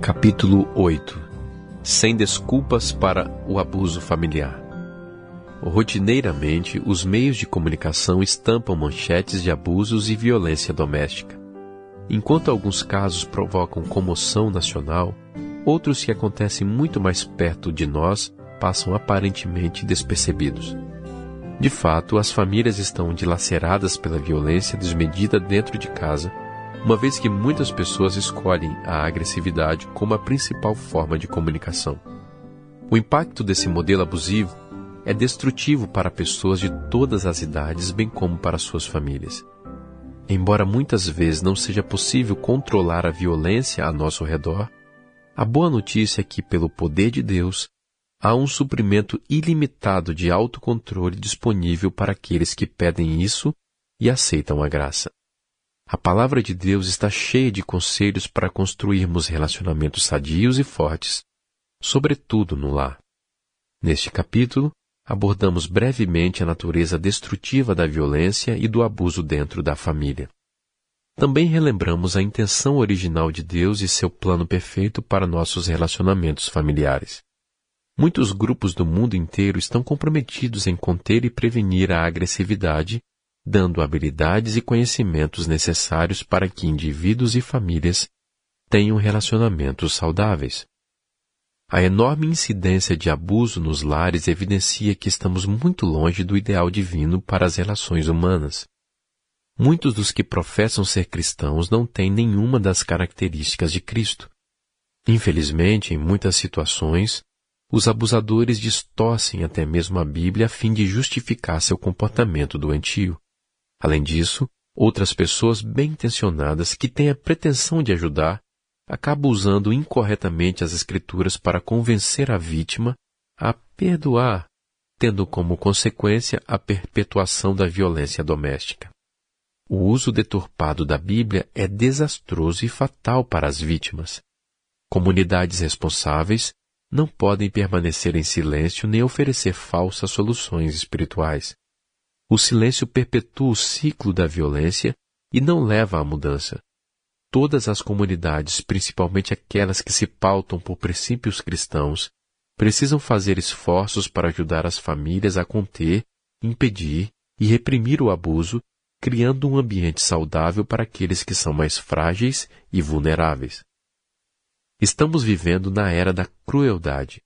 Capítulo 8 Sem desculpas para o abuso familiar. Rotineiramente, os meios de comunicação estampam manchetes de abusos e violência doméstica. Enquanto alguns casos provocam comoção nacional, outros que acontecem muito mais perto de nós passam aparentemente despercebidos. De fato, as famílias estão dilaceradas pela violência desmedida dentro de casa uma vez que muitas pessoas escolhem a agressividade como a principal forma de comunicação. O impacto desse modelo abusivo é destrutivo para pessoas de todas as idades, bem como para suas famílias. Embora muitas vezes não seja possível controlar a violência a nosso redor, a boa notícia é que, pelo poder de Deus, há um suprimento ilimitado de autocontrole disponível para aqueles que pedem isso e aceitam a graça. A palavra de Deus está cheia de conselhos para construirmos relacionamentos sadios e fortes, sobretudo no lar. Neste capítulo, abordamos brevemente a natureza destrutiva da violência e do abuso dentro da família. Também relembramos a intenção original de Deus e seu plano perfeito para nossos relacionamentos familiares. Muitos grupos do mundo inteiro estão comprometidos em conter e prevenir a agressividade dando habilidades e conhecimentos necessários para que indivíduos e famílias tenham relacionamentos saudáveis. A enorme incidência de abuso nos lares evidencia que estamos muito longe do ideal divino para as relações humanas. Muitos dos que professam ser cristãos não têm nenhuma das características de Cristo. Infelizmente, em muitas situações, os abusadores distorcem até mesmo a Bíblia a fim de justificar seu comportamento doentio. Além disso, outras pessoas bem intencionadas que têm a pretensão de ajudar acabam usando incorretamente as Escrituras para convencer a vítima a perdoar, tendo como consequência a perpetuação da violência doméstica. O uso deturpado da Bíblia é desastroso e fatal para as vítimas. Comunidades responsáveis não podem permanecer em silêncio nem oferecer falsas soluções espirituais. O silêncio perpetua o ciclo da violência e não leva à mudança. Todas as comunidades, principalmente aquelas que se pautam por princípios cristãos, precisam fazer esforços para ajudar as famílias a conter, impedir e reprimir o abuso, criando um ambiente saudável para aqueles que são mais frágeis e vulneráveis. Estamos vivendo na era da crueldade.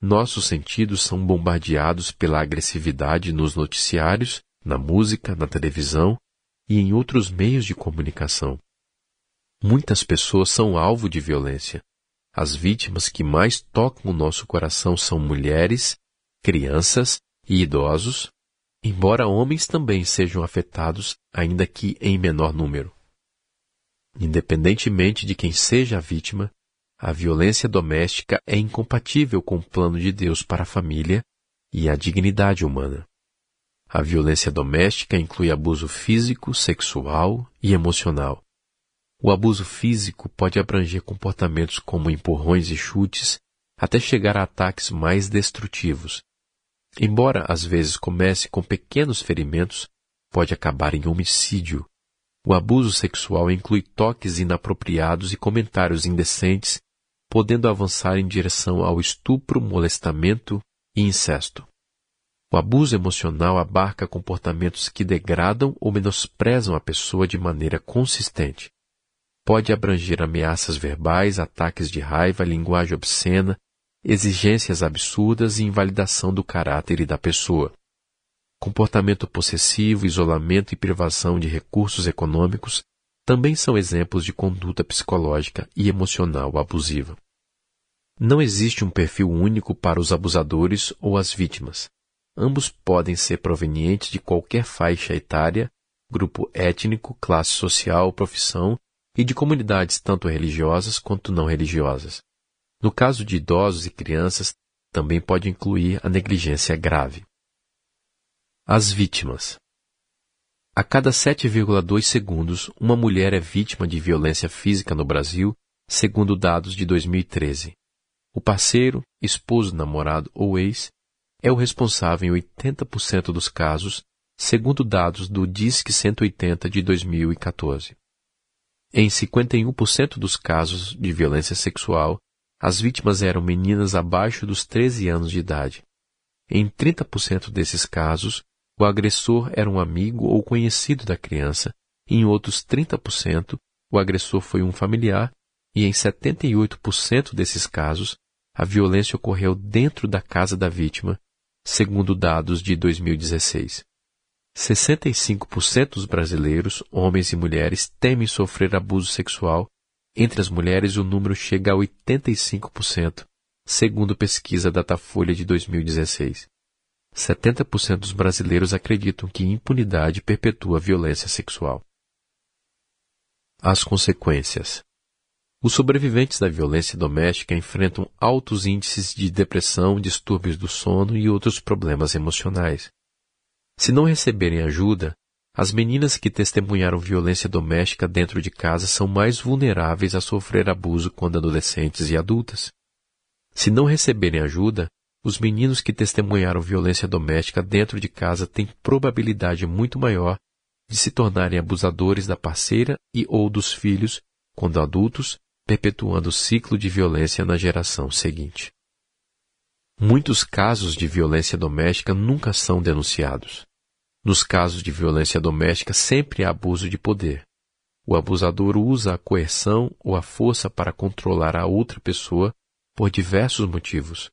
Nossos sentidos são bombardeados pela agressividade nos noticiários na música, na televisão e em outros meios de comunicação. Muitas pessoas são alvo de violência. As vítimas que mais tocam o nosso coração são mulheres, crianças e idosos, embora homens também sejam afetados, ainda que em menor número. Independentemente de quem seja a vítima, a violência doméstica é incompatível com o plano de Deus para a família e a dignidade humana. A violência doméstica inclui abuso físico, sexual e emocional. O abuso físico pode abranger comportamentos como empurrões e chutes, até chegar a ataques mais destrutivos. Embora às vezes comece com pequenos ferimentos, pode acabar em homicídio. O abuso sexual inclui toques inapropriados e comentários indecentes, podendo avançar em direção ao estupro, molestamento e incesto. O abuso emocional abarca comportamentos que degradam ou menosprezam a pessoa de maneira consistente. Pode abranger ameaças verbais, ataques de raiva, linguagem obscena, exigências absurdas e invalidação do caráter e da pessoa. Comportamento possessivo, isolamento e privação de recursos econômicos também são exemplos de conduta psicológica e emocional abusiva. Não existe um perfil único para os abusadores ou as vítimas. Ambos podem ser provenientes de qualquer faixa etária, grupo étnico, classe social, profissão e de comunidades tanto religiosas quanto não religiosas. No caso de idosos e crianças, também pode incluir a negligência grave. As vítimas. A cada 7,2 segundos, uma mulher é vítima de violência física no Brasil, segundo dados de 2013. O parceiro, esposo, namorado ou ex é o responsável em 80% dos casos, segundo dados do DISC 180 de 2014. Em 51% dos casos de violência sexual, as vítimas eram meninas abaixo dos 13 anos de idade. Em 30% desses casos, o agressor era um amigo ou conhecido da criança, em outros 30%, o agressor foi um familiar, e em 78% desses casos, a violência ocorreu dentro da casa da vítima, segundo dados de 2016. 65% dos brasileiros, homens e mulheres, temem sofrer abuso sexual. Entre as mulheres, o número chega a 85%, segundo pesquisa Datafolha de 2016. 70% dos brasileiros acreditam que impunidade perpetua a violência sexual. As consequências. Os sobreviventes da violência doméstica enfrentam altos índices de depressão, distúrbios do sono e outros problemas emocionais. Se não receberem ajuda, as meninas que testemunharam violência doméstica dentro de casa são mais vulneráveis a sofrer abuso quando adolescentes e adultas. Se não receberem ajuda, os meninos que testemunharam violência doméstica dentro de casa têm probabilidade muito maior de se tornarem abusadores da parceira e ou dos filhos quando adultos perpetuando o ciclo de violência na geração seguinte. Muitos casos de violência doméstica nunca são denunciados. Nos casos de violência doméstica sempre há abuso de poder. O abusador usa a coerção ou a força para controlar a outra pessoa por diversos motivos.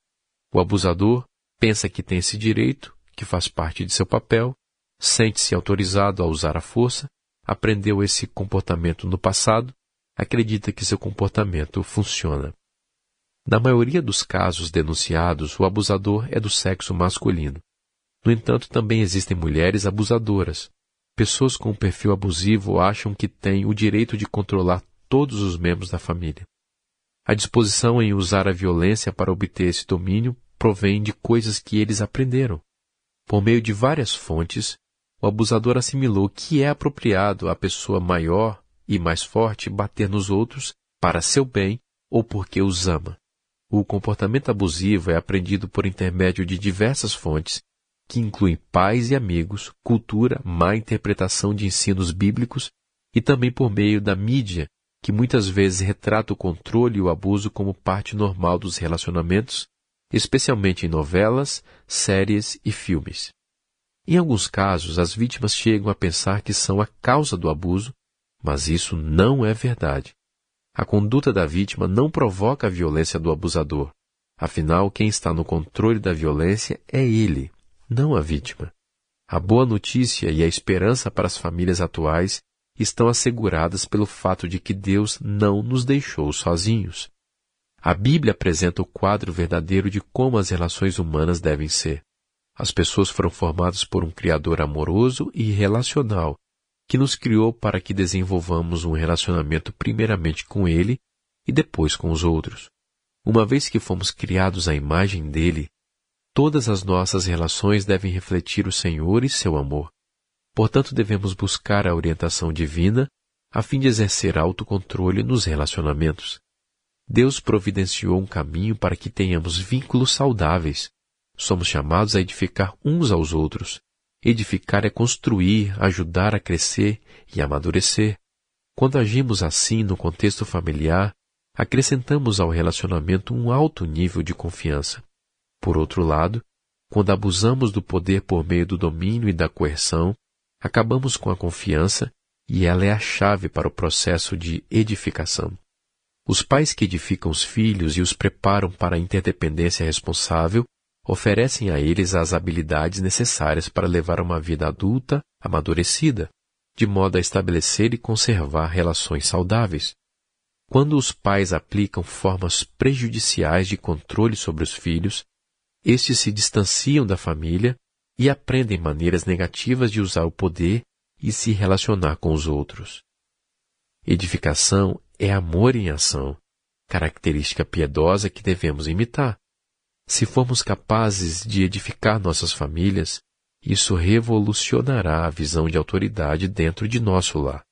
O abusador pensa que tem esse direito, que faz parte de seu papel, sente-se autorizado a usar a força, aprendeu esse comportamento no passado acredita que seu comportamento funciona. Na maioria dos casos denunciados, o abusador é do sexo masculino. No entanto, também existem mulheres abusadoras. Pessoas com um perfil abusivo acham que têm o direito de controlar todos os membros da família. A disposição em usar a violência para obter esse domínio provém de coisas que eles aprenderam. Por meio de várias fontes, o abusador assimilou que é apropriado à pessoa maior e mais forte bater nos outros para seu bem ou porque os ama. O comportamento abusivo é aprendido por intermédio de diversas fontes, que incluem pais e amigos, cultura, má interpretação de ensinos bíblicos e também por meio da mídia, que muitas vezes retrata o controle e o abuso como parte normal dos relacionamentos, especialmente em novelas, séries e filmes. Em alguns casos, as vítimas chegam a pensar que são a causa do abuso mas isso não é verdade. A conduta da vítima não provoca a violência do abusador. Afinal, quem está no controle da violência é ele, não a vítima. A boa notícia e a esperança para as famílias atuais estão asseguradas pelo fato de que Deus não nos deixou sozinhos. A Bíblia apresenta o quadro verdadeiro de como as relações humanas devem ser. As pessoas foram formadas por um Criador amoroso e relacional, que nos criou para que desenvolvamos um relacionamento primeiramente com Ele e depois com os outros. Uma vez que fomos criados à imagem dele, todas as nossas relações devem refletir o Senhor e seu amor. Portanto, devemos buscar a orientação divina a fim de exercer autocontrole nos relacionamentos. Deus providenciou um caminho para que tenhamos vínculos saudáveis. Somos chamados a edificar uns aos outros. Edificar é construir, ajudar a crescer e amadurecer. Quando agimos assim no contexto familiar, acrescentamos ao relacionamento um alto nível de confiança. Por outro lado, quando abusamos do poder por meio do domínio e da coerção, acabamos com a confiança e ela é a chave para o processo de edificação. Os pais que edificam os filhos e os preparam para a interdependência responsável oferecem a eles as habilidades necessárias para levar uma vida adulta, amadurecida, de modo a estabelecer e conservar relações saudáveis. Quando os pais aplicam formas prejudiciais de controle sobre os filhos, estes se distanciam da família e aprendem maneiras negativas de usar o poder e se relacionar com os outros. Edificação é amor em ação, característica piedosa que devemos imitar. Se formos capazes de edificar nossas famílias, isso revolucionará a visão de autoridade dentro de nosso lar.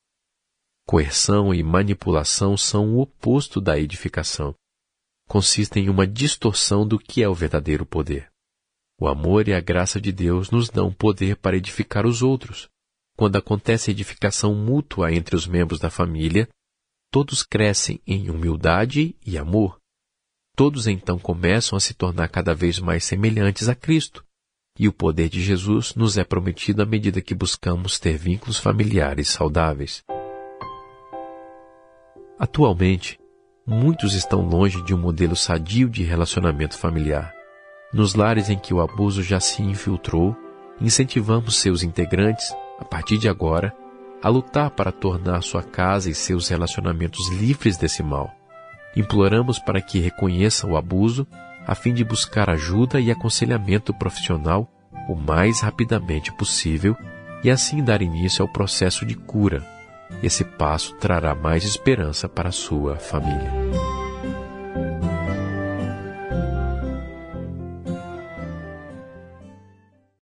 Coerção e manipulação são o oposto da edificação. Consistem em uma distorção do que é o verdadeiro poder. O amor e a graça de Deus nos dão poder para edificar os outros. Quando acontece a edificação mútua entre os membros da família, todos crescem em humildade e amor. Todos então começam a se tornar cada vez mais semelhantes a Cristo, e o poder de Jesus nos é prometido à medida que buscamos ter vínculos familiares saudáveis. Atualmente, muitos estão longe de um modelo sadio de relacionamento familiar. Nos lares em que o abuso já se infiltrou, incentivamos seus integrantes, a partir de agora, a lutar para tornar sua casa e seus relacionamentos livres desse mal. Imploramos para que reconheça o abuso, a fim de buscar ajuda e aconselhamento profissional o mais rapidamente possível e assim dar início ao processo de cura. Esse passo trará mais esperança para sua família.